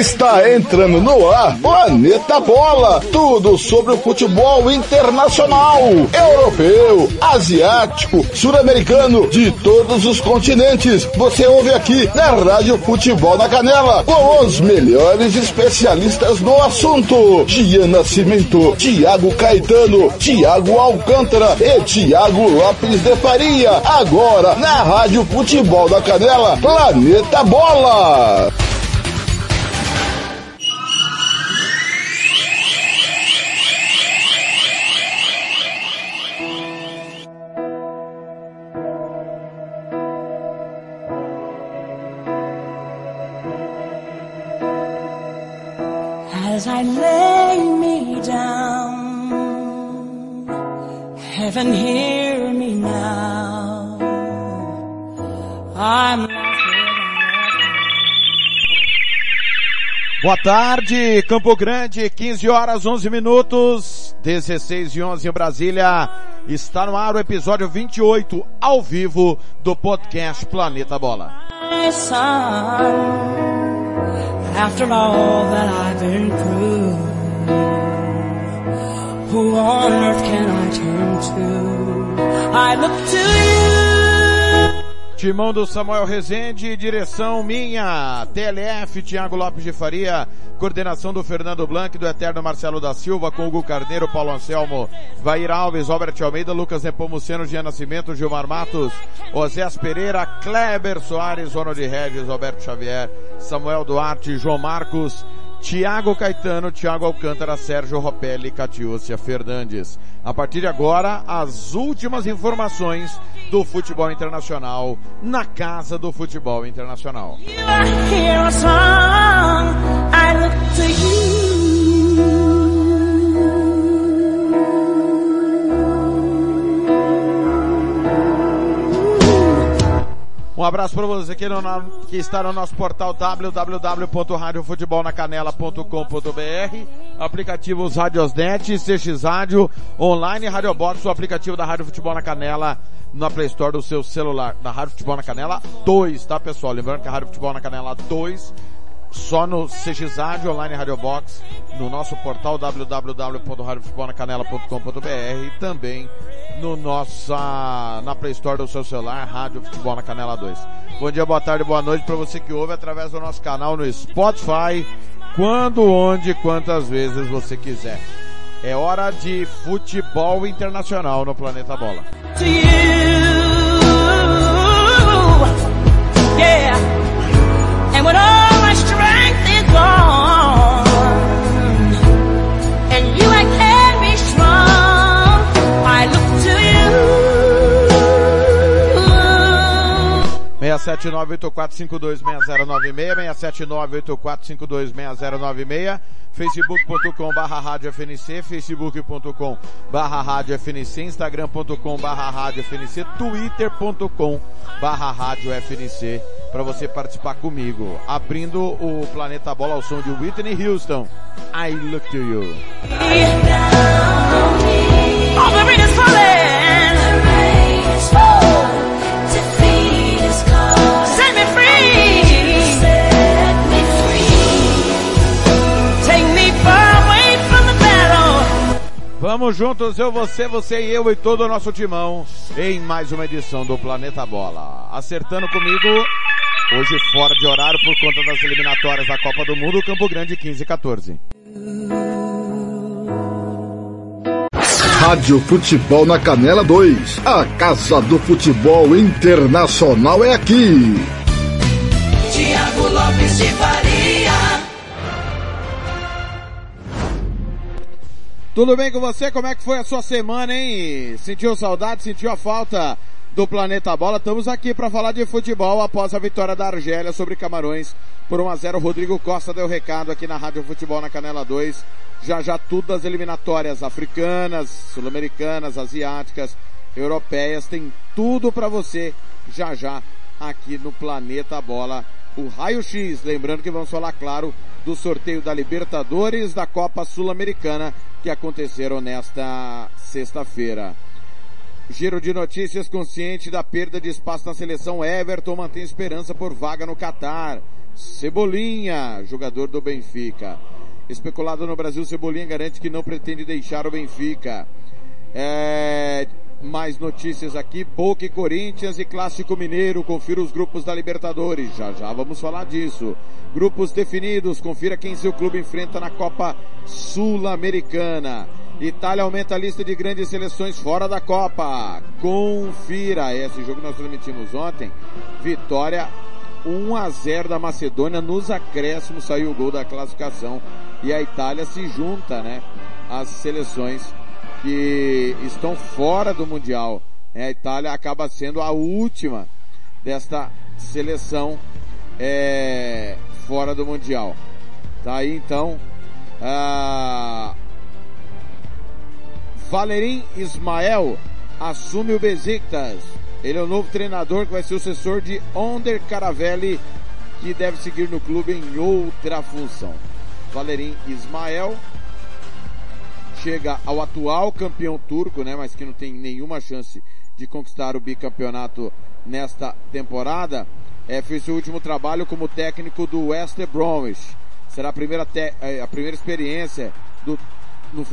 Está entrando no ar Planeta Bola. Tudo sobre o futebol internacional, europeu, asiático, sul-americano, de todos os continentes. Você ouve aqui na Rádio Futebol na Canela, com os melhores especialistas no assunto. Gian Nascimento, Tiago Caetano, Tiago Alcântara e Tiago Lopes de Faria. Agora na Rádio Futebol da Canela, Planeta Bola. Boa tarde, Campo Grande, 15 horas 11 minutos, 16 e 11 em Brasília. Está no ar o episódio 28, ao vivo, do podcast Planeta Bola. I look to you. Timão do Samuel Rezende, direção minha, TLF, Tiago Lopes de Faria, coordenação do Fernando Blanc, do Eterno Marcelo da Silva, com Hugo Carneiro, Paulo Anselmo, Vair Alves, Robert Almeida, Lucas Nepomuceno, Gian Nascimento, Gilmar Matos, Osés Pereira, Kleber Soares, Ronald Regis, Roberto Xavier, Samuel Duarte, João Marcos, Tiago Caetano, Tiago Alcântara, Sérgio Ropelli Catiúcia Fernandes. A partir de agora, as últimas informações do futebol internacional na Casa do Futebol Internacional. Um abraço para você que, no- que está no nosso portal www.radiofutebolnacanela.com.br, aplicativos Radiosnet, CX Rádio, online Radiobox, o aplicativo da Rádio Futebol na Canela na Play Store do seu celular, da Rádio Futebol na Canela 2, tá pessoal? Lembrando que a Rádio Futebol na Canela 2 só no CX Rádio, online Radio Box, no nosso portal www.radiofutebolnacanela.com.br e também no nossa, na Play Store do seu celular, Rádio Futebol na Canela 2. Bom dia, boa tarde, boa noite para você que ouve através do nosso canal no Spotify, quando, onde, quantas vezes você quiser. É hora de futebol internacional no Planeta Bola. Yeah. 679-8452-6096, 679-8452-6096, facebook.com barra rádio FNC, facebook.com barra rádio FNC, instagram.com barra rádio FNC, twitter.com barra rádio FNC, para você participar comigo, abrindo o Planeta Bola ao som de Whitney Houston, I Look To You. Vamos juntos, eu, você, você e eu e todo o nosso timão em mais uma edição do Planeta Bola. Acertando comigo, hoje fora de horário por conta das eliminatórias da Copa do Mundo, Campo Grande 15 e 14. Rádio Futebol na Canela 2. A Casa do Futebol Internacional é aqui. Tiago Lopes de Faria. Tudo bem com você? Como é que foi a sua semana, hein? Sentiu saudade? Sentiu a falta do Planeta Bola? Estamos aqui para falar de futebol após a vitória da Argélia sobre Camarões por 1 a 0. Rodrigo Costa deu recado aqui na Rádio Futebol na Canela 2. Já já tudo das eliminatórias africanas, sul-americanas, asiáticas, europeias, tem tudo para você já já aqui no Planeta Bola. O Raio X, lembrando que vamos falar, claro, do sorteio da Libertadores da Copa Sul-Americana que aconteceram nesta sexta-feira. Giro de notícias consciente da perda de espaço na seleção. Everton mantém esperança por vaga no Catar. Cebolinha, jogador do Benfica. Especulado no Brasil, Cebolinha garante que não pretende deixar o Benfica. É, mais notícias aqui, Boca e Corinthians e Clássico Mineiro, confira os grupos da Libertadores, já já vamos falar disso. Grupos definidos, confira quem seu clube enfrenta na Copa Sul-Americana. Itália aumenta a lista de grandes seleções fora da Copa. Confira esse jogo nós transmitimos ontem. Vitória 1 a 0 da Macedônia nos acréscimos saiu o gol da classificação e a Itália se junta, né, às seleções que estão fora do Mundial. É, a Itália acaba sendo a última desta seleção é, fora do Mundial. Tá aí então. Ah, Valerim Ismael assume o Besiktas. Ele é o novo treinador que vai ser o sucessor de Onder Caravelli, que deve seguir no clube em outra função. Valerim Ismael chega ao atual campeão turco, né, mas que não tem nenhuma chance de conquistar o bicampeonato nesta temporada, é, fez seu último trabalho como técnico do West Bromwich. Será a primeira, é, a primeira experiência do, no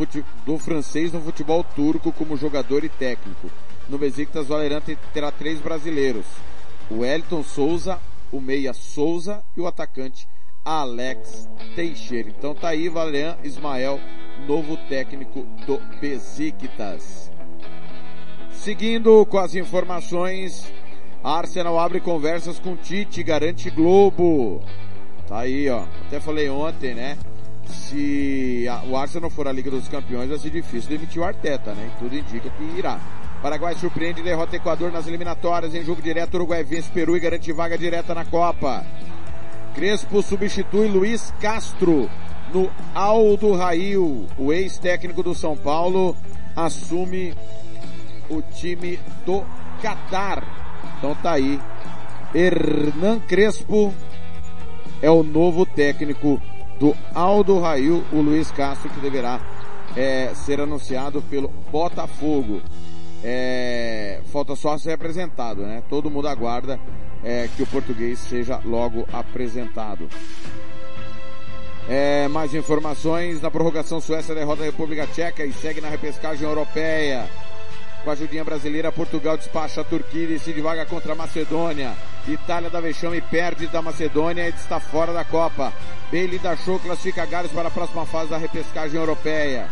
do francês no futebol turco como jogador e técnico. No Besiktas, Valerant terá três brasileiros. O Elton Souza, o Meia Souza e o atacante Alex Teixeira. Então tá aí Valerian Ismael, novo técnico do Besiktas. Seguindo com as informações, Arsenal abre conversas com Tite, garante Globo. Tá aí, ó. Até falei ontem, né? Se a, o Arsenal for a Liga dos Campeões, vai ser difícil demitir o Arteta, né? Tudo indica que irá. Paraguai surpreende e derrota Equador nas eliminatórias em jogo direto. Uruguai vence Peru e garante vaga direta na Copa. Crespo substitui Luiz Castro no Aldo Rail. O ex-técnico do São Paulo assume o time do Catar. Então tá aí. Hernan Crespo é o novo técnico do Aldo Rail, o Luiz Castro, que deverá é, ser anunciado pelo Botafogo. É, falta só ser apresentado, né? Todo mundo aguarda é, que o português seja logo apresentado. É, mais informações na prorrogação Suécia derrota a República Tcheca e segue na repescagem europeia. Com a ajudinha brasileira, Portugal despacha a Turquia e decide vaga contra a Macedônia. Itália dá vexame perde da Macedônia e está fora da Copa. Bailey da Show classifica Gales para a próxima fase da repescagem europeia.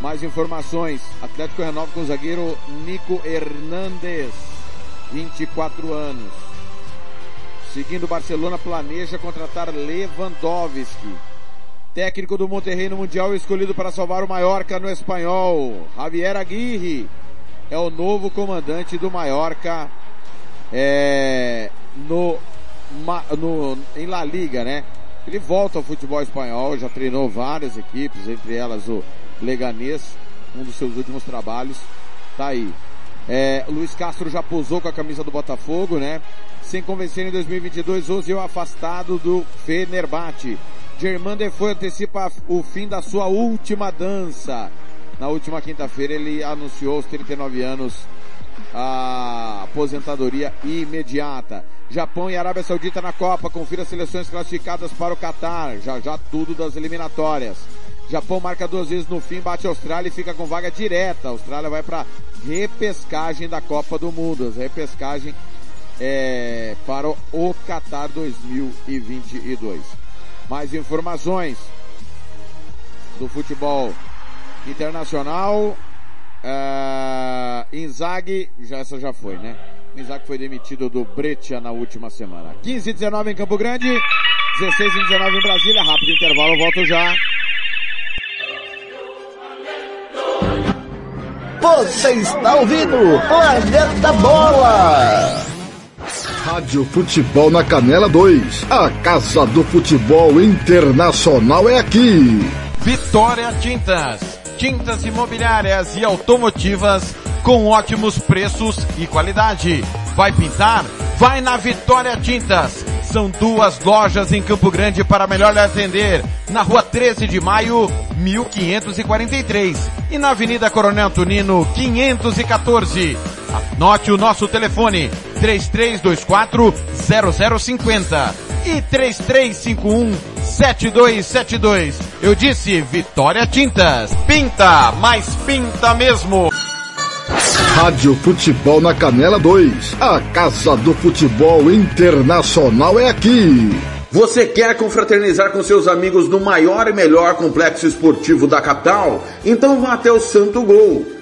Mais informações. Atlético renova com o zagueiro Nico Hernandes, 24 anos. Seguindo, Barcelona planeja contratar Lewandowski. Técnico do Monterrey no Mundial escolhido para salvar o Mallorca no espanhol. Javier Aguirre é o novo comandante do Mallorca é, no, no, em La Liga, né? Ele volta ao futebol espanhol, já treinou várias equipes, entre elas o Leganês, um dos seus últimos trabalhos. Tá aí. É, Luiz Castro já posou com a camisa do Botafogo, né? Sem convencer em 2022, Ozil afastado do Fenerbahçe. Germán Defoe antecipa o fim da sua última dança. Na última quinta-feira ele anunciou aos 39 anos a aposentadoria imediata. Japão e Arábia Saudita na Copa. Confira as seleções classificadas para o Catar. Já já tudo das eliminatórias. Japão marca duas vezes no fim, bate a Austrália e fica com vaga direta. A Austrália vai para repescagem da Copa do Mundo. Repescagem é, para o Qatar 2022. Mais informações do futebol internacional. Uh, Inzaghi, já, essa já foi, né? Inzaghi foi demitido do Breccia na última semana. 15 e 19 em Campo Grande, 16 e 19 em Brasília. Rápido intervalo, volto já. Você está ouvindo Planeta Bola. Rádio Futebol na Canela 2. A Casa do Futebol Internacional é aqui. Vitória Tintas. Tintas imobiliárias e automotivas com ótimos preços e qualidade. Vai pintar? Vai na Vitória Tintas São duas lojas em Campo Grande para melhor atender. Na rua 13 de maio, 1543. E na Avenida Coronel Tunino, 514. Anote o nosso telefone, 3324 0050 e 3351 7272. Eu disse Vitória Tintas. Pinta, mas pinta mesmo. Rádio Futebol na Canela 2. A Casa do Futebol Internacional é aqui. Você quer confraternizar com seus amigos no maior e melhor complexo esportivo da capital? Então vá até o Santo Gol.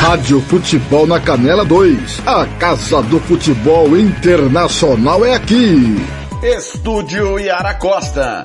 Rádio Futebol na Canela 2. A Casa do Futebol Internacional é aqui. Estúdio Yara Costa.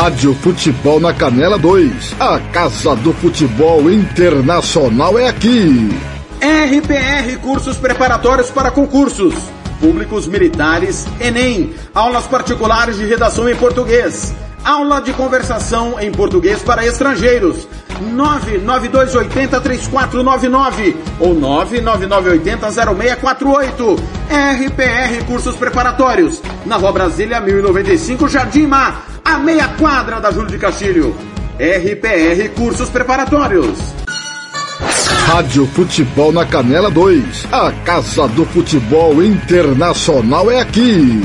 Rádio Futebol na Canela 2. A Casa do Futebol Internacional é aqui. RPR Cursos Preparatórios para Concursos. Públicos Militares, Enem. Aulas particulares de redação em português. Aula de conversação em português para estrangeiros. 992803499 ou 999800648. RPR Cursos Preparatórios. Na Rua Brasília 1095, Jardim Mar, a meia quadra da Júlio de Castilho. RPR Cursos Preparatórios. Rádio Futebol na Canela 2. A Casa do Futebol Internacional é aqui.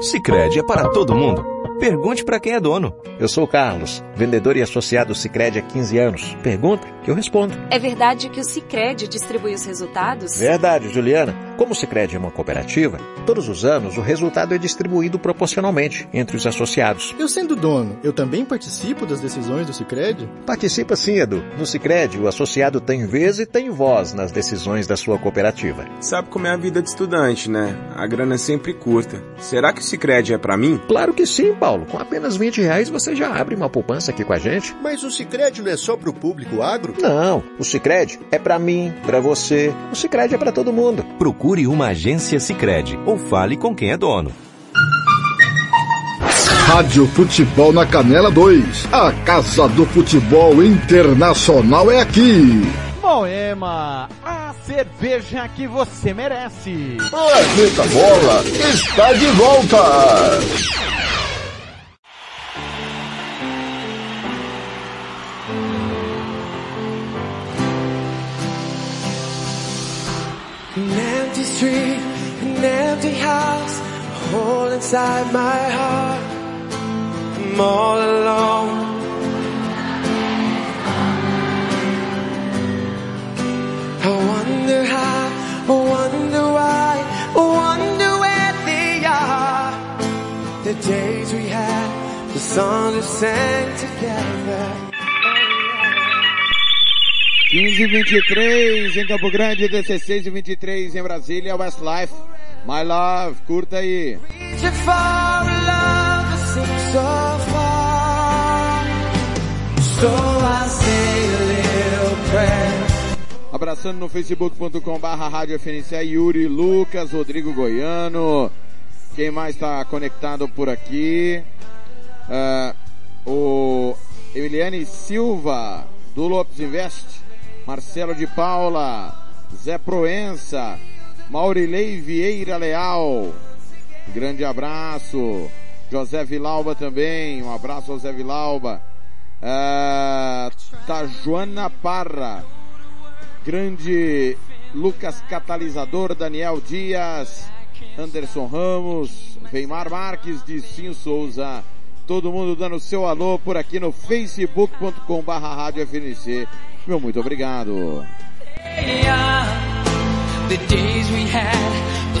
Sicredi é para todo mundo. Pergunte para quem é dono. Eu sou o Carlos, vendedor e associado Sicredi há 15 anos. Pergunta que eu respondo. É verdade que o Sicredi distribui os resultados? Verdade, Juliana. Como o Sicredi é uma cooperativa, todos os anos o resultado é distribuído proporcionalmente entre os associados. Eu sendo dono, eu também participo das decisões do Sicredi? Participa sim, Edu. No Sicredi, o associado tem vez e tem voz nas decisões da sua cooperativa. Sabe como é a vida de estudante, né? A grana é sempre curta. Será que o Sicredi é para mim? Claro que sim, Paulo. Com apenas 20 reais você já abre uma poupança aqui com a gente. Mas o Sicredi não é só para o público agro? Não, o Sicredi é para mim, para você. O Sicredi é para todo mundo. Procure uma agência Sicredi ou fale com quem é dono. Rádio Futebol na Canela 2. A Casa do Futebol Internacional é aqui. Moema, a cerveja que você merece. Planeta Bola está de volta. Street, an empty house, a hole inside my heart. I'm all alone. I wonder how, I wonder why, I wonder where they are. The days we had, the songs we sang together. 15 e 23 em Campo Grande, 16 e 23 em Brasília, Westlife. My Love, curta aí. Abraçando no facebook.com barra Rádio FNC, Yuri, Lucas, Rodrigo Goiano. Quem mais está conectado por aqui? Ah, o Emiliane Silva, do Lopes Invest. Marcelo de Paula, Zé Proença, Maurilei Vieira Leal, grande abraço. José Vilauba também, um abraço ao Zé Vilauba. Ah, Tajuana Parra, grande Lucas Catalisador, Daniel Dias, Anderson Ramos, Reimar Marques, Distinho Souza, todo mundo dando seu alô por aqui no facebook.com barra rádio FNC. Meu muito obrigado. The days we had, the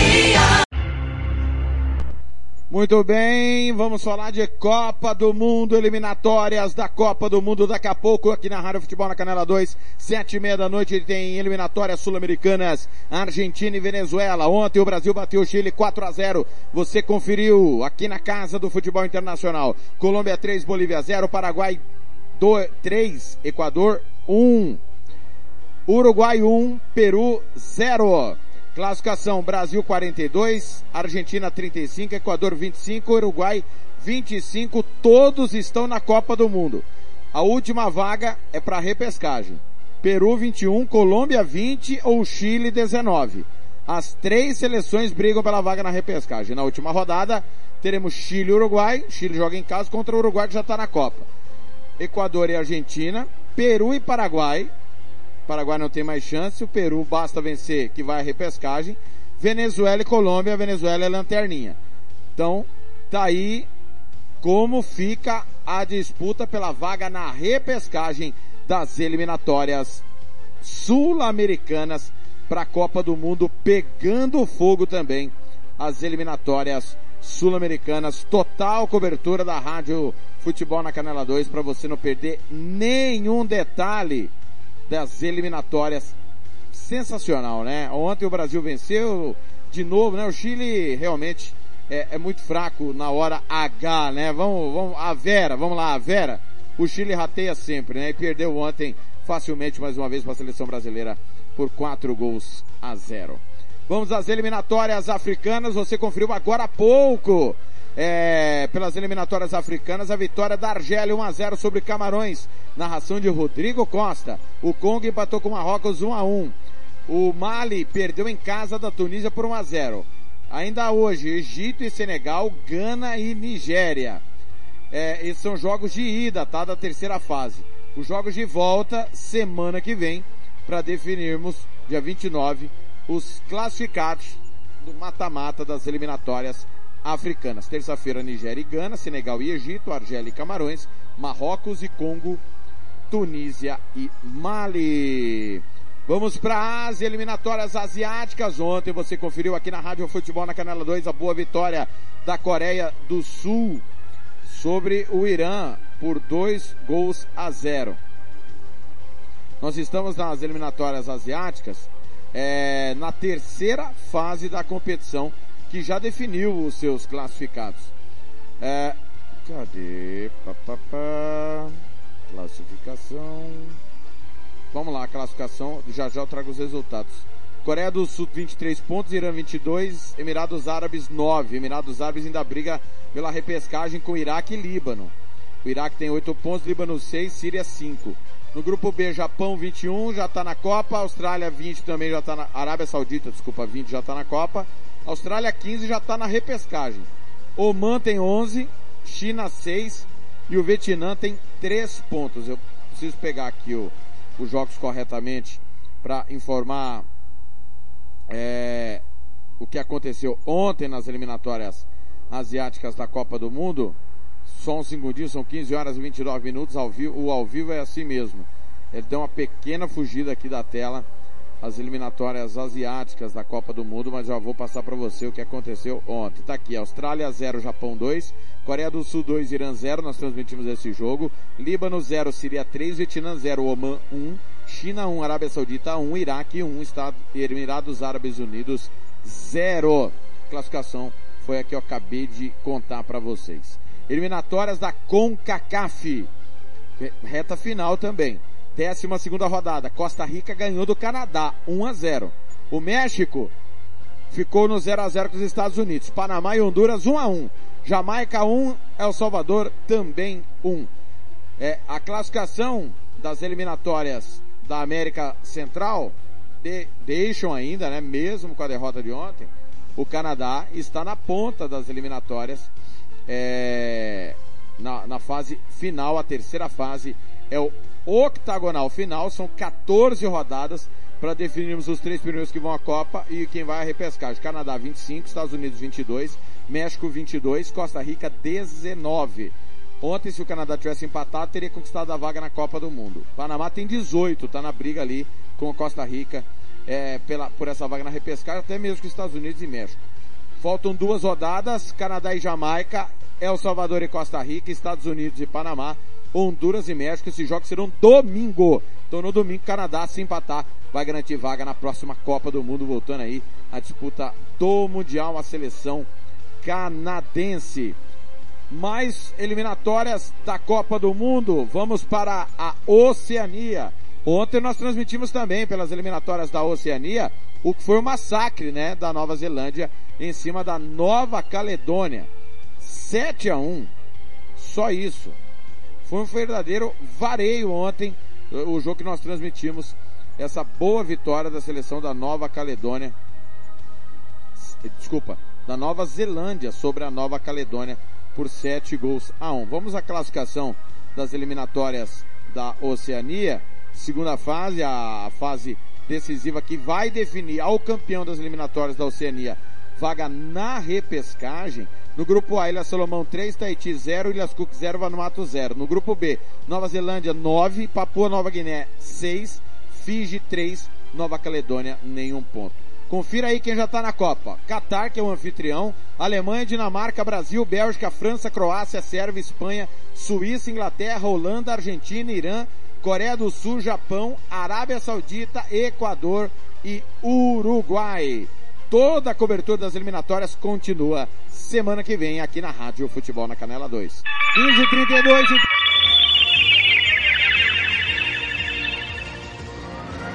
Muito bem, vamos falar de Copa do Mundo, eliminatórias da Copa do Mundo daqui a pouco aqui na Rádio Futebol na Canela 2, sete e meia da noite tem eliminatórias sul-americanas, Argentina e Venezuela. Ontem o Brasil bateu o Chile 4 a 0. Você conferiu aqui na Casa do Futebol Internacional. Colômbia 3, Bolívia 0, Paraguai 2, 3, Equador 1. Uruguai 1, Peru 0. Classificação Brasil 42, Argentina 35, Equador 25, Uruguai 25, todos estão na Copa do Mundo. A última vaga é para repescagem. Peru 21, Colômbia 20 ou Chile 19. As três seleções brigam pela vaga na repescagem. Na última rodada teremos Chile e Uruguai. Chile joga em casa contra o Uruguai que já está na Copa. Equador e Argentina, Peru e Paraguai, Paraguai não tem mais chance, o Peru basta vencer que vai à repescagem. Venezuela e Colômbia, a Venezuela é lanterninha. Então, tá aí como fica a disputa pela vaga na repescagem das eliminatórias sul-americanas para a Copa do Mundo, pegando fogo também as eliminatórias sul-americanas. Total cobertura da Rádio Futebol na Canela 2 para você não perder nenhum detalhe das eliminatórias. Sensacional, né? Ontem o Brasil venceu de novo, né? O Chile realmente é, é, muito fraco na hora H, né? Vamos, vamos, a Vera, vamos lá, a Vera. O Chile rateia sempre, né? E perdeu ontem facilmente mais uma vez para a seleção brasileira por quatro gols a zero. Vamos às eliminatórias africanas. Você conferiu agora há pouco é, pelas eliminatórias africanas, a vitória da Argélia 1 a 0 sobre Camarões. Narração de Rodrigo Costa. O Congo empatou com o Marrocos 1 a 1. O Mali perdeu em casa da Tunísia por 1 a 0. Ainda hoje, Egito e Senegal, Gana e Nigéria. É, esses são jogos de ida, tá? Da terceira fase. Os jogos de volta, semana que vem, para definirmos, dia 29, os classificados do mata-mata das eliminatórias africanas. Terça-feira, Nigéria e Gana, Senegal e Egito, Argélia e Camarões, Marrocos e Congo, Tunísia e Mali. Vamos para a Ásia, eliminatórias asiáticas. Ontem você conferiu aqui na Rádio Futebol na Canela 2 a boa vitória da Coreia do Sul sobre o Irã por dois gols a zero. Nós estamos nas eliminatórias asiáticas, é, na terceira fase da competição que já definiu os seus classificados. É, cadê? Pá, pá, pá. Classificação. Vamos lá, classificação. Já já eu trago os resultados. Coreia do Sul 23 pontos, Irã 22, Emirados Árabes 9. Emirados Árabes ainda briga pela repescagem com Iraque e Líbano. O Iraque tem 8 pontos, Líbano 6, Síria 5. No grupo B, Japão 21, já está na Copa. Austrália 20 também já está na. Arábia Saudita, desculpa, 20 já está na Copa. Austrália 15 já está na repescagem. Oman tem 11, China 6 e o Vietnã tem 3 pontos. Eu preciso pegar aqui o, os jogos corretamente para informar é, o que aconteceu ontem nas eliminatórias asiáticas da Copa do Mundo. Só um segundinho, são 15 horas e 29 minutos ao vivo. O ao vivo é assim mesmo. Ele deu uma pequena fugida aqui da tela as eliminatórias asiáticas da Copa do Mundo, mas já vou passar para você o que aconteceu ontem. Tá aqui, Austrália 0, Japão 2, Coreia do Sul 2, Irã 0, nós transmitimos esse jogo, Líbano 0, Síria 3, Vietnã 0, Oman 1, China 1, Arábia Saudita 1, Iraque 1, Estados, Emirados Árabes Unidos 0. Classificação foi a que eu acabei de contar para vocês. Eliminatórias da CONCACAF. reta final também. Décima segunda rodada. Costa Rica ganhou do Canadá, 1 a 0. O México ficou no 0 a 0 com os Estados Unidos. Panamá e Honduras 1 a 1. Jamaica 1, El Salvador também 1. É, a classificação das eliminatórias da América Central de, deixam ainda, né, mesmo com a derrota de ontem, o Canadá está na ponta das eliminatórias, é, na, na fase final, a terceira fase é o octagonal final, são 14 rodadas para definirmos os três primeiros que vão à Copa e quem vai à repescagem. Canadá 25, Estados Unidos 22, México 22, Costa Rica 19. Ontem, se o Canadá tivesse empatado, teria conquistado a vaga na Copa do Mundo. Panamá tem 18, está na briga ali com a Costa Rica é, pela, por essa vaga na repescagem, até mesmo com os Estados Unidos e México. Faltam duas rodadas, Canadá e Jamaica, El Salvador e Costa Rica, Estados Unidos e Panamá, Honduras e México. Esses jogos serão domingo. Então no domingo, Canadá, se empatar, vai garantir vaga na próxima Copa do Mundo, voltando aí a disputa do Mundial, a seleção canadense. Mais eliminatórias da Copa do Mundo. Vamos para a Oceania. Ontem nós transmitimos também pelas eliminatórias da Oceania o que foi o massacre, né, da Nova Zelândia em cima da Nova Caledônia. 7 a 1. Só isso. Foi um verdadeiro vareio ontem o jogo que nós transmitimos essa boa vitória da seleção da Nova Caledônia. Desculpa, da Nova Zelândia sobre a Nova Caledônia por 7 gols a 1. Vamos à classificação das eliminatórias da Oceania. Segunda fase, a fase decisiva que vai definir ao campeão das eliminatórias da Oceania vaga na repescagem. No grupo A, Ilha Solomão 3, Tahiti 0, Ilhas Cook 0, Vanuatu 0. No grupo B, Nova Zelândia 9, Papua Nova Guiné 6, Fiji 3, Nova Caledônia nenhum ponto. Confira aí quem já está na Copa. Catar, que é o anfitrião, Alemanha, Dinamarca, Brasil, Bélgica, França, Croácia, Sérvia, Espanha, Suíça, Inglaterra, Holanda, Argentina, Irã, Coreia do Sul, Japão, Arábia Saudita, Equador e Uruguai. Toda a cobertura das eliminatórias continua semana que vem aqui na Rádio Futebol na Canela 2. 15 32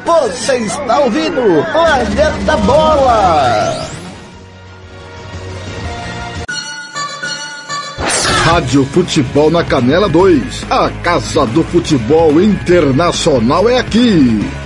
Você está ouvindo Planeta Bola! Rádio Futebol na Canela 2. A Casa do Futebol Internacional é aqui.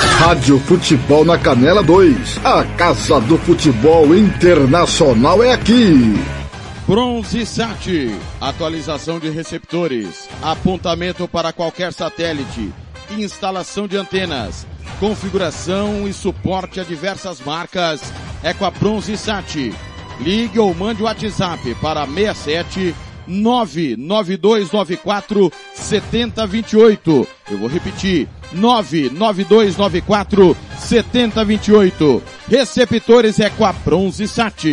Rádio Futebol na Canela 2. A Casa do Futebol Internacional é aqui. Bronze Sat, atualização de receptores, apontamento para qualquer satélite, instalação de antenas, configuração e suporte a diversas marcas é com a Bronze Sat. Ligue ou mande o WhatsApp para 67 99294 7028. Eu vou repetir. 99294 7028. Receptores é com a Bronze Sat.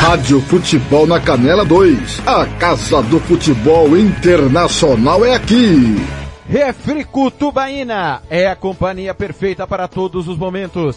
Rádio Futebol na Canela 2. A Casa do Futebol Internacional é aqui. Refrico Tubaína é a companhia perfeita para todos os momentos.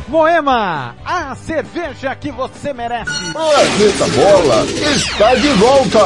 Moema, a cerveja que você merece. Planeta Bola está de volta.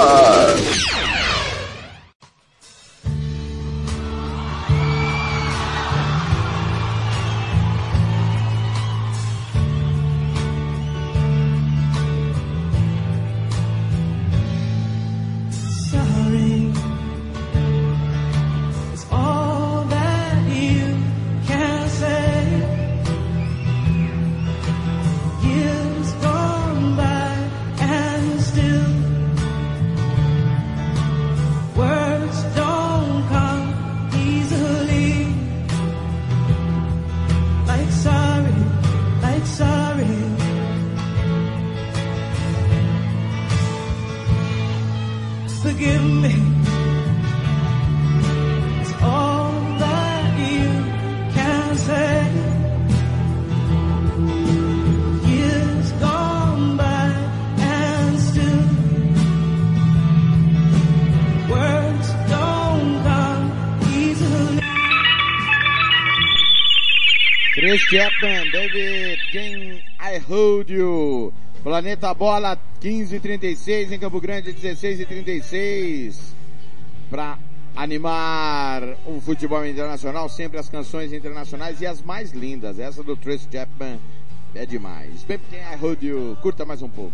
Chapman, David, Can I Hold You? Planeta Bola 15:36 em Campo Grande 16:36 para animar o futebol internacional, sempre as canções internacionais e as mais lindas. Essa do Trace Chapman é demais. Can I Hold You? Curta mais um pouco.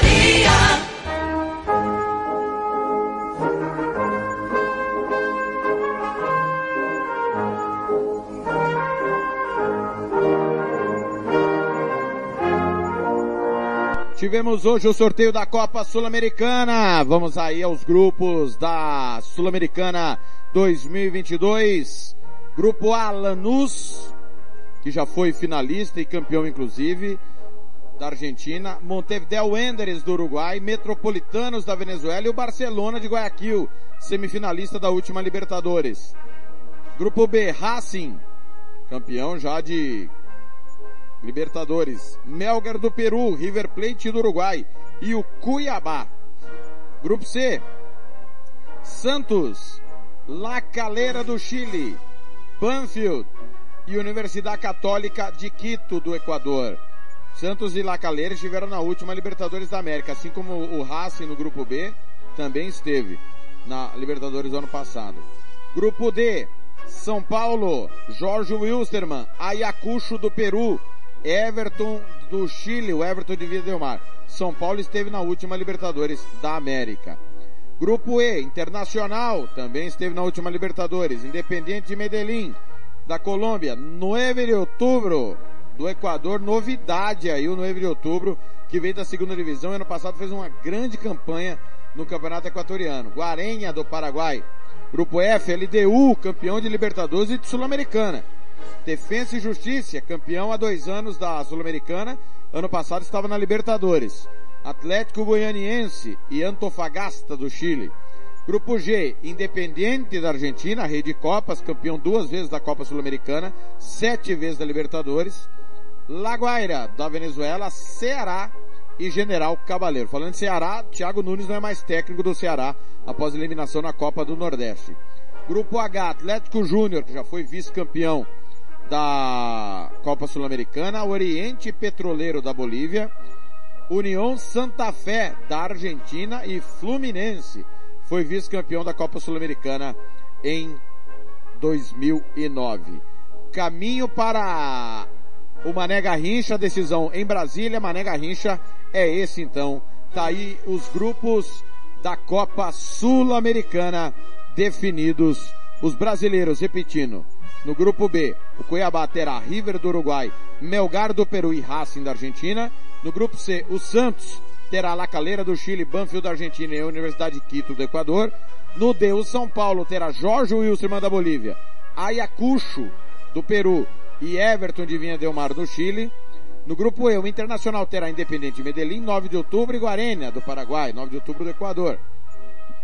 Tivemos hoje o sorteio da Copa Sul-Americana. Vamos aí aos grupos da Sul-Americana 2022. Grupo A, Lanús, que já foi finalista e campeão inclusive, da Argentina, Montevideo Wanderers do Uruguai, Metropolitanos da Venezuela e o Barcelona de Guayaquil, semifinalista da última Libertadores. Grupo B, Racing, campeão já de Libertadores, Melgar do Peru, River Plate do Uruguai e o Cuiabá. Grupo C, Santos, La Calera do Chile, Banfield e Universidade Católica de Quito do Equador. Santos e La Calera estiveram na última Libertadores da América, assim como o Racing no grupo B também esteve na Libertadores do ano passado. Grupo D, São Paulo, Jorge Wilstermann, Ayacucho do Peru, Everton do Chile, o Everton de Vila Del Mar. São Paulo esteve na última Libertadores da América. Grupo E, Internacional, também esteve na última Libertadores. Independiente de Medellín, da Colômbia, 9 de outubro. Do Equador, novidade aí, o 9 de outubro, que veio da segunda divisão. Ano passado fez uma grande campanha no Campeonato Equatoriano. Guarenha, do Paraguai. Grupo F, LDU, campeão de Libertadores e de Sul-Americana. Defensa e Justiça, campeão há dois anos da Sul-Americana. Ano passado estava na Libertadores. Atlético Goianiense e Antofagasta do Chile. Grupo G, Independiente da Argentina, Rede Copas, campeão duas vezes da Copa Sul-Americana, sete vezes da Libertadores. Laguaira, da Venezuela, Ceará e General Cabaleiro. Falando de Ceará, Thiago Nunes não é mais técnico do Ceará após eliminação na Copa do Nordeste. Grupo H, Atlético Júnior, que já foi vice-campeão da Copa Sul-Americana, Oriente Petroleiro da Bolívia, União Santa Fé da Argentina e Fluminense foi vice-campeão da Copa Sul-Americana em 2009. caminho para o Mané Garrincha, decisão em Brasília, Mané Garrincha é esse então. Tá aí os grupos da Copa Sul-Americana definidos. Os brasileiros, repetindo, no grupo B, o Cuiabá terá River do Uruguai, Melgar do Peru e Racing da Argentina. No grupo C, o Santos terá La Calera do Chile, Banfield da Argentina e Universidade de Quito do Equador. No D, o São Paulo terá Jorge Wilstermann da Bolívia, Ayacucho do Peru e Everton de Vinha Del Mar do Chile. No grupo E, o Internacional terá Independente Medellín, 9 de outubro, e Guarênia do Paraguai, 9 de outubro do Equador.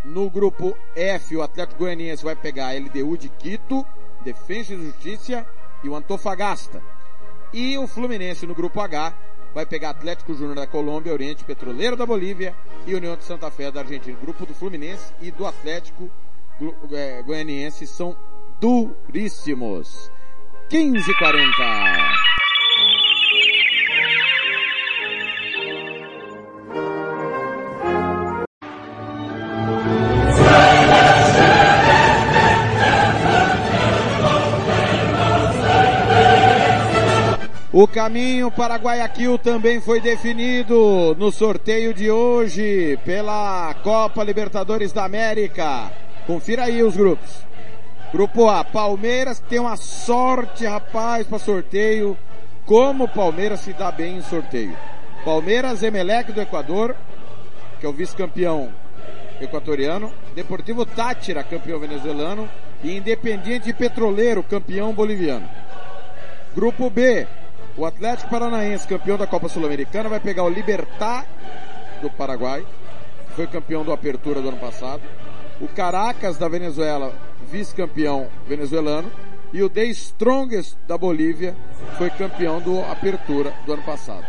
No grupo F, o Atlético Goianiense vai pegar a LDU de Quito, Defesa e Justiça e o Antofagasta. E o Fluminense no grupo H vai pegar Atlético Júnior da Colômbia, Oriente Petroleiro da Bolívia e União de Santa Fé da Argentina. Grupo do Fluminense e do Atlético é, Goianiense são duríssimos. 15:40. O caminho para Guayaquil também foi definido no sorteio de hoje pela Copa Libertadores da América. Confira aí os grupos. Grupo A, Palmeiras tem uma sorte, rapaz, para sorteio. Como o Palmeiras se dá bem em sorteio. Palmeiras, Emelec do Equador, que é o vice-campeão equatoriano. Deportivo Tátira, campeão venezuelano. E Independiente Petroleiro, campeão boliviano. Grupo B, o Atlético Paranaense, campeão da Copa Sul-Americana, vai pegar o Libertar do Paraguai, que foi campeão do Apertura do ano passado. O Caracas da Venezuela, vice-campeão venezuelano. E o The Strongest da Bolívia foi campeão do Apertura do ano passado.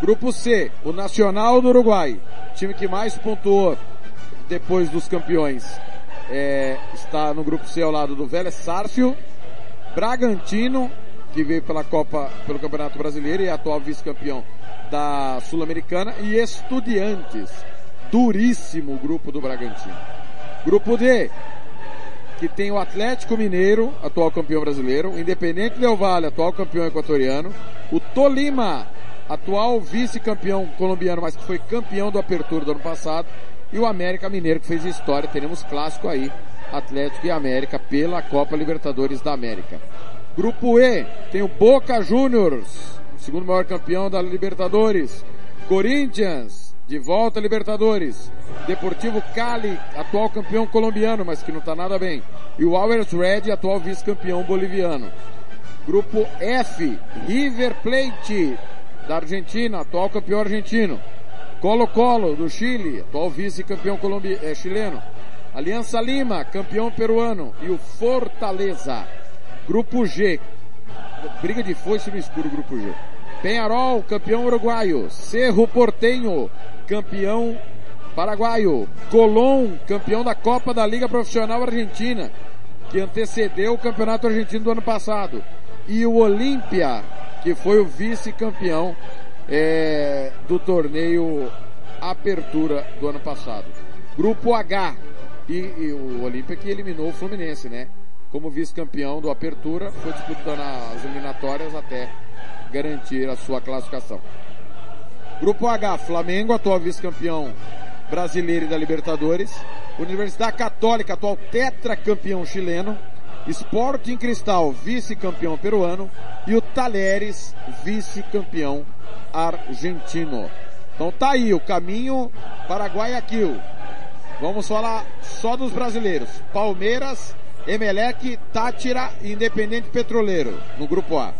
Grupo C, o Nacional do Uruguai, time que mais pontuou depois dos campeões, é, está no grupo C ao lado do Vélez Sárcio, Bragantino que veio pela Copa, pelo Campeonato Brasileiro e é atual vice-campeão da Sul-Americana, e Estudiantes, duríssimo grupo do Bragantino. Grupo D, que tem o Atlético Mineiro, atual campeão brasileiro, o Independente Del Valle, atual campeão equatoriano, o Tolima, atual vice-campeão colombiano, mas que foi campeão do Apertura do ano passado, e o América Mineiro, que fez história. Teremos clássico aí, Atlético e América, pela Copa Libertadores da América. Grupo E tem o Boca Juniors, segundo maior campeão da Libertadores. Corinthians, de volta a Libertadores. Deportivo Cali, atual campeão colombiano, mas que não está nada bem. E o Always Red, atual vice-campeão boliviano. Grupo F, River Plate, da Argentina, atual campeão argentino. Colo-Colo, do Chile, atual vice-campeão é, chileno. Aliança Lima, campeão peruano. E o Fortaleza, Grupo G. Briga de foice no escuro, Grupo G. Penharol, campeão uruguaio. Cerro Portenho, campeão paraguaio. Colón, campeão da Copa da Liga Profissional Argentina, que antecedeu o Campeonato Argentino do ano passado. E o Olímpia, que foi o vice-campeão é, do torneio Apertura do ano passado. Grupo H. E, e o Olímpia que eliminou o Fluminense, né? Como vice-campeão do Apertura, foi disputando as eliminatórias até garantir a sua classificação. Grupo H, Flamengo, atual vice-campeão brasileiro e da Libertadores. Universidade Católica, atual tetracampeão chileno. Sporting Cristal, vice-campeão peruano. E o Talheres, vice-campeão argentino. Então tá aí o caminho para Guayaquil. Vamos falar só dos brasileiros. Palmeiras, Emelec, Tátira e Independente Petroleiro, no grupo A.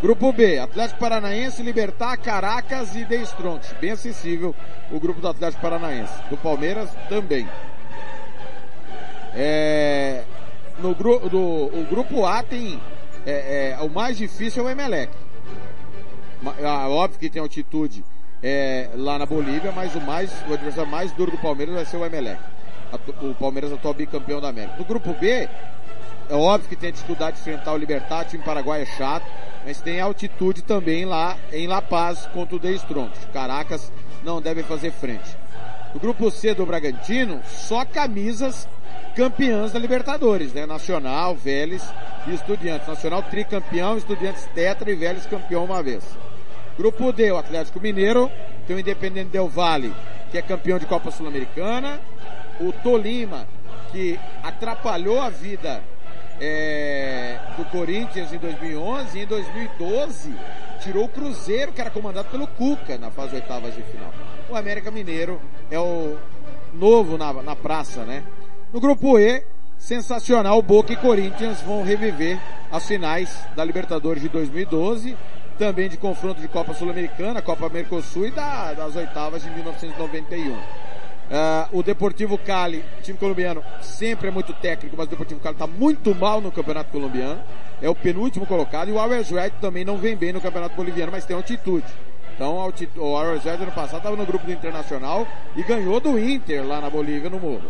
Grupo B, Atlético Paranaense, Libertar, Caracas e The Strongs. Bem acessível o grupo do Atlético Paranaense. Do Palmeiras também. É, no gru, do, o grupo A tem é, é, o mais difícil é o Emelec. Ah, óbvio que tem altitude é, lá na Bolívia, mas o mais o adversário mais duro do Palmeiras vai ser o Emelec o Palmeiras atual bicampeão da América. No grupo B, é óbvio que tem a dificuldade de enfrentar o Libertar, o time paraguai é chato, mas tem altitude também lá em La Paz contra o The Strongest. Caracas não deve fazer frente. No grupo C do Bragantino, só camisas campeãs da Libertadores, né? Nacional, Vélez e Estudiantes. Nacional tricampeão, Estudiantes tetra e Vélez campeão uma vez. Grupo D, o Atlético Mineiro, tem o Independente Del Vale, que é campeão de Copa Sul-Americana, o Tolima, que atrapalhou a vida é, do Corinthians em 2011 e em 2012 tirou o Cruzeiro, que era comandado pelo Cuca na fase oitavas de final. O América Mineiro é o novo na, na praça, né? No grupo E, sensacional, Boca e Corinthians vão reviver as finais da Libertadores de 2012, também de confronto de Copa Sul-Americana, Copa Mercosul e da, das oitavas de 1991. Uh, o Deportivo Cali, time colombiano, sempre é muito técnico, mas o Deportivo Cali está muito mal no Campeonato Colombiano. É o penúltimo colocado. E o Red também não vem bem no Campeonato Boliviano, mas tem altitude. Então o Always Red ano passado estava no grupo do Internacional e ganhou do Inter lá na Bolívia no Morro.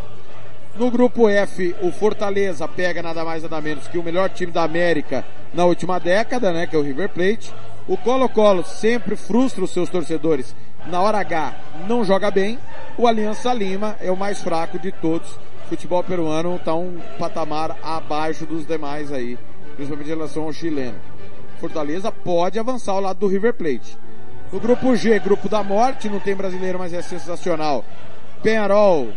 No grupo F, o Fortaleza pega nada mais nada menos que o melhor time da América na última década, né, que é o River Plate. O Colo-Colo sempre frustra os seus torcedores. Na hora H não joga bem. O Aliança Lima é o mais fraco de todos. O futebol peruano está um patamar abaixo dos demais aí, principalmente em relação ao chileno. Fortaleza pode avançar ao lado do River Plate. No grupo G, grupo da morte, não tem brasileiro, mas é sensacional. Penharol,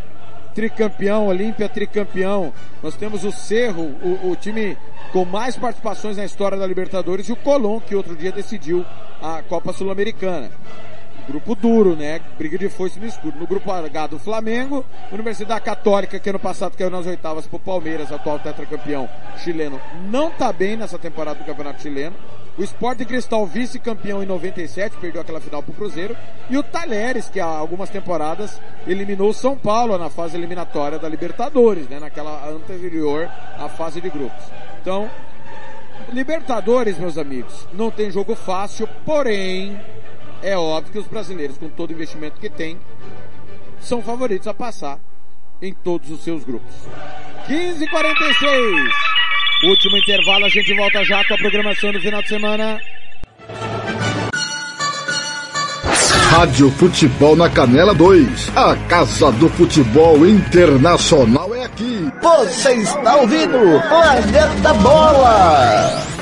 tricampeão, Olímpia tricampeão. Nós temos o Cerro, o, o, time com mais participações na história da Libertadores e o Colón, que outro dia decidiu a Copa Sul-Americana. Grupo duro, né? Briga de foice no escuro. No grupo H do Flamengo, Universidade Católica, que ano passado caiu nas oitavas pro Palmeiras, atual tetracampeão chileno, não tá bem nessa temporada do Campeonato Chileno. O Sporting Cristal vice-campeão em 97, perdeu aquela final pro Cruzeiro. E o Talheres, que há algumas temporadas eliminou o São Paulo na fase eliminatória da Libertadores, né? Naquela anterior à fase de grupos. Então, Libertadores, meus amigos, não tem jogo fácil, porém, é óbvio que os brasileiros, com todo o investimento que têm, são favoritos a passar em todos os seus grupos. 15:46. Último intervalo, a gente volta já com a programação do final de semana. Rádio Futebol na Canela 2. A Casa do Futebol Internacional é aqui. Você está ouvindo Planeta Bola.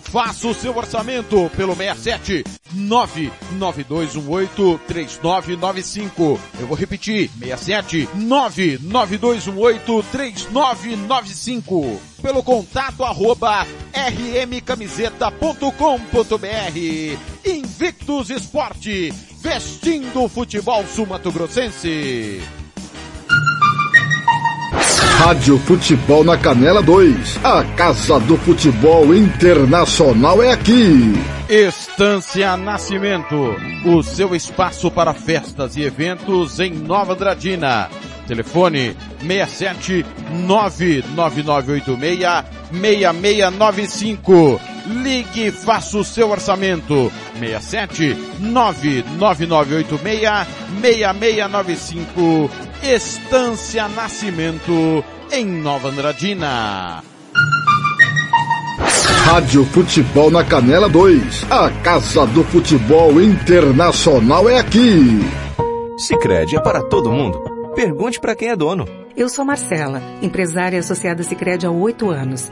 Faça o seu orçamento pelo 67 992183995. Eu vou repetir, 67 992183995. Pelo contato arroba rmcamiseta.com.br. Invictus Esporte, vestindo o futebol sumatogrossense. Rádio Futebol na Canela 2. A Casa do Futebol Internacional é aqui. Estância Nascimento, o seu espaço para festas e eventos em Nova Andradina. Telefone 67 99986 6695. Ligue e faça o seu orçamento. 67 99986 6695. Estância Nascimento em Nova Andradina. Rádio Futebol na Canela 2. A Casa do Futebol Internacional é aqui. Sicredi é para todo mundo. Pergunte para quem é dono. Eu sou Marcela, empresária associada Sicredi há oito anos.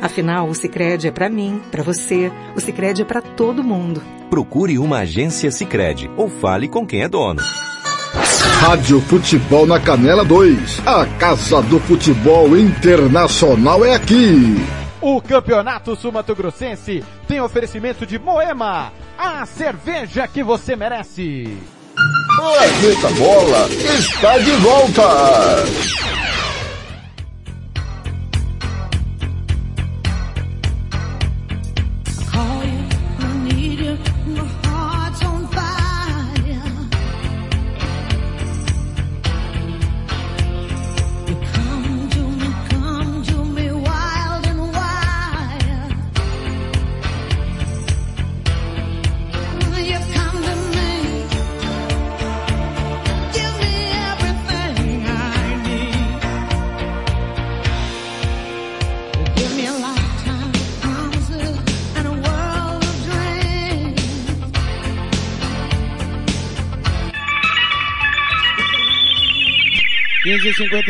Afinal, o Sicredi é para mim, para você. O Sicredi é para todo mundo. Procure uma agência Sicredi ou fale com quem é dono. Rádio Futebol na Canela 2. A Casa do Futebol Internacional é aqui. O Campeonato Sumato Grossense tem oferecimento de Moema, a cerveja que você merece. Planeta Bola está de volta.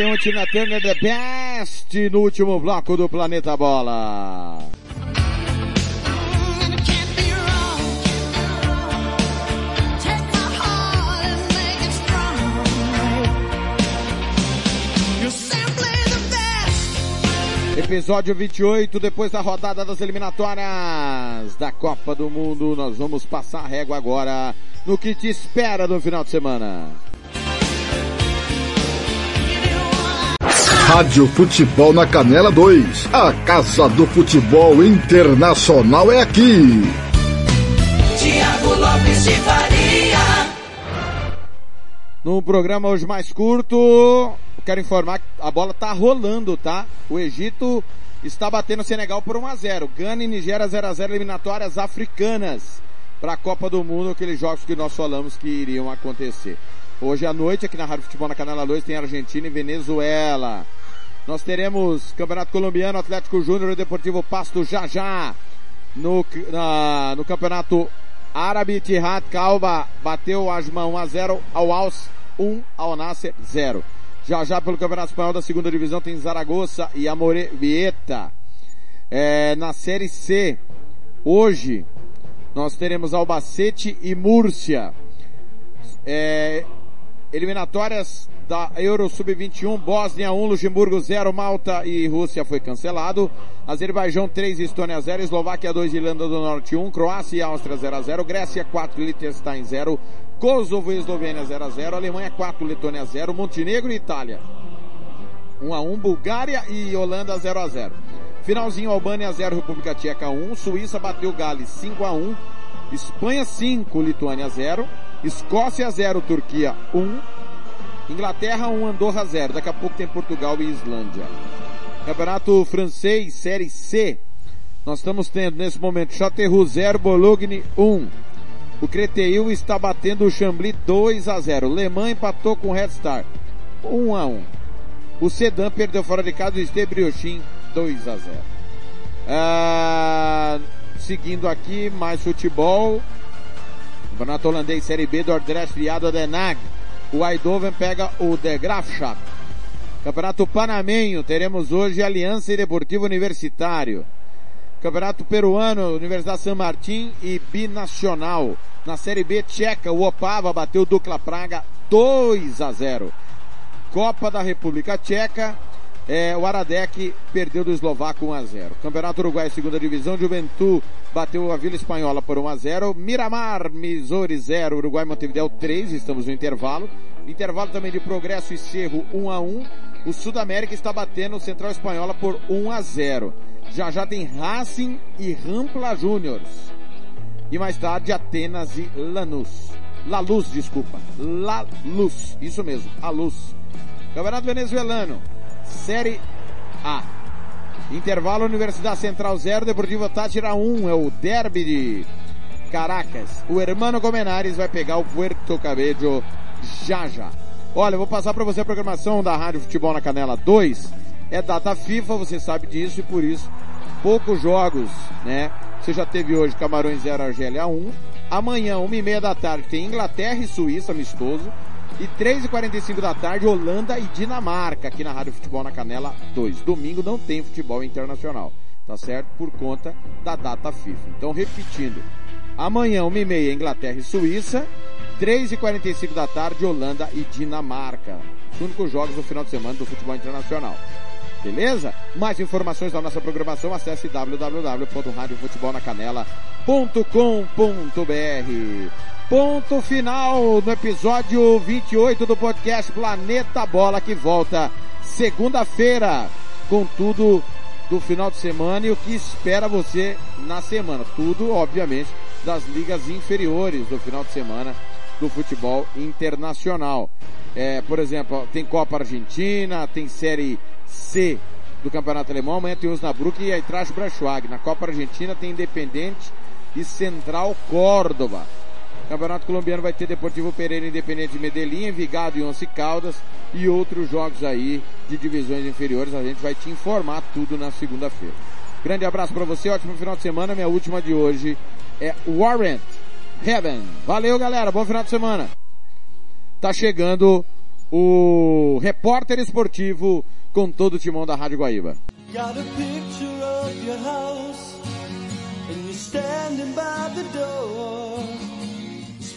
E 51 Tina Turner The Best no último bloco do Planeta Bola. Episódio 28, depois da rodada das eliminatórias da Copa do Mundo, nós vamos passar a régua agora no que te espera no final de semana. Rádio Futebol na Canela 2. A Casa do Futebol Internacional é aqui. Tiago Lopes de Faria. No programa hoje mais curto, quero informar que a bola tá rolando, tá? O Egito está batendo o Senegal por 1 a 0. Gana e Nigéria 0 a 0 eliminatórias africanas para a Copa do Mundo, aqueles jogos que nós falamos que iriam acontecer. Hoje à noite, aqui na Rádio Futebol na Canela 2, tem Argentina e Venezuela. Nós teremos Campeonato Colombiano, Atlético Júnior e Deportivo Pasto já já. No, na, no Campeonato Árabe, Tihad Calva bateu Asma 1 a 0 ao Alce 1 ao Nasser 0. Já já pelo Campeonato Espanhol da segunda divisão tem Zaragoza e Amore Vieta. É, na Série C, hoje, nós teremos Albacete e Múrcia. É, eliminatórias da Euro Sub-21, Bósnia 1, Luxemburgo 0, Malta e Rússia foi cancelado. Azerbaijão 3, Estônia 0, Eslováquia 2, Irlanda do Norte 1, Croácia e Áustria 0 a 0, Grécia 4, Liechtenstein 0, Kosovo e Eslovênia 0 a 0, Alemanha 4, Letônia 0, Montenegro e Itália 1 a 1, Bulgária e Holanda 0 a 0. Finalzinho Albânia 0, República Tcheca 1, Suíça bateu Gales 5 a 1, Espanha 5, Lituânia 0, Escócia 0, Turquia 1, Inglaterra 1, Andorra 0. Daqui a pouco tem Portugal e Islândia. Campeonato francês, Série C. Nós estamos tendo nesse momento Chateauroux 0, Bologne 1. O Creteil está batendo o Chambly 2 a 0. Le Mans empatou com o Red Star 1 a 1. O Sedan perdeu fora de casa o Estebriochin 2 a 0. Ah, seguindo aqui, mais futebol. Campeonato holandês Série B do Ordrecht Viado Den Haag. O Eindhoven pega o De Graafschap. Campeonato Panamenho, teremos hoje Aliança e Deportivo Universitário. Campeonato Peruano, Universidade San Martín e Binacional. Na Série B tcheca, o Opava bateu o Dukla Praga 2 a 0. Copa da República Tcheca, é, o Aradec perdeu do Eslovaco 1 a 0. Campeonato Uruguai segunda divisão, Juventude bateu a Vila Espanhola por 1 a 0. Miramar, Missouri 0, Uruguai Montevideo 3, estamos no intervalo. Intervalo também de Progresso e Cerro 1 a 1. O Sudamérica está batendo o Central Espanhola por 1 a 0. Já já tem Racing e Rampla Júniors. E mais tarde Atenas e Lanús. La Luz, desculpa. La Luz. Isso mesmo, a Luz. Campeonato Venezuelano. Série A. Intervalo Universidade Central 0, Deportivo Tátira 1. É o derby de Caracas. O Hermano Comenares vai pegar o Puerto Cabello já já. Olha, eu vou passar para você a programação da Rádio Futebol na Canela 2. É data FIFA, você sabe disso e por isso poucos jogos, né? Você já teve hoje Camarões 0, Argélia 1. Amanhã, uma e meia da tarde, tem Inglaterra e Suíça, amistoso. E 3h45 da tarde, Holanda e Dinamarca, aqui na Rádio Futebol na Canela 2. Domingo não tem futebol internacional, tá certo? Por conta da data FIFA. Então, repetindo. Amanhã, uma e meia, Inglaterra e Suíça. 3h45 da tarde, Holanda e Dinamarca. Os únicos jogos do final de semana do futebol internacional. Beleza? Mais informações da nossa programação, acesse www.radiofutebolnacanela.com.br. Ponto final no episódio 28 do podcast Planeta Bola que volta segunda-feira com tudo do final de semana e o que espera você na semana. Tudo, obviamente, das ligas inferiores do final de semana do futebol internacional. É, por exemplo, tem Copa Argentina, tem Série C do Campeonato Alemão, amanhã tem Osnabrück e Eintracht Braunschweig. Na Copa Argentina tem Independente e Central Córdoba. Campeonato Colombiano vai ter Deportivo Pereira Independente de Medellín, Envigado e Once Caldas e outros jogos aí de divisões inferiores. A gente vai te informar tudo na segunda-feira. Grande abraço para você, ótimo final de semana. Minha última de hoje é Warrant Heaven. Valeu, galera. Bom final de semana. Tá chegando o repórter esportivo com todo o timão da Rádio Guaíba.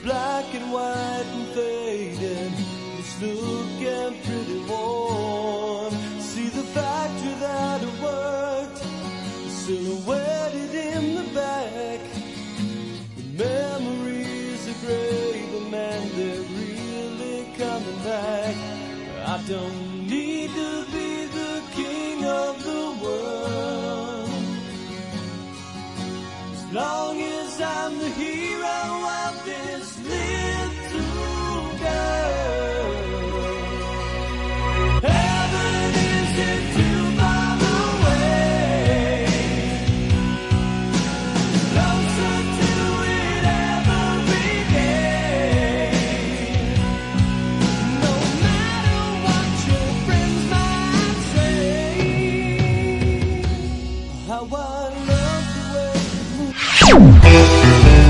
Black and white and faded. It's looking pretty warm. See the factory that I worked silhouetted in the back. The memories are gray, but man, they're really coming back. I don't need to be the king of the world. As long as I'm the hero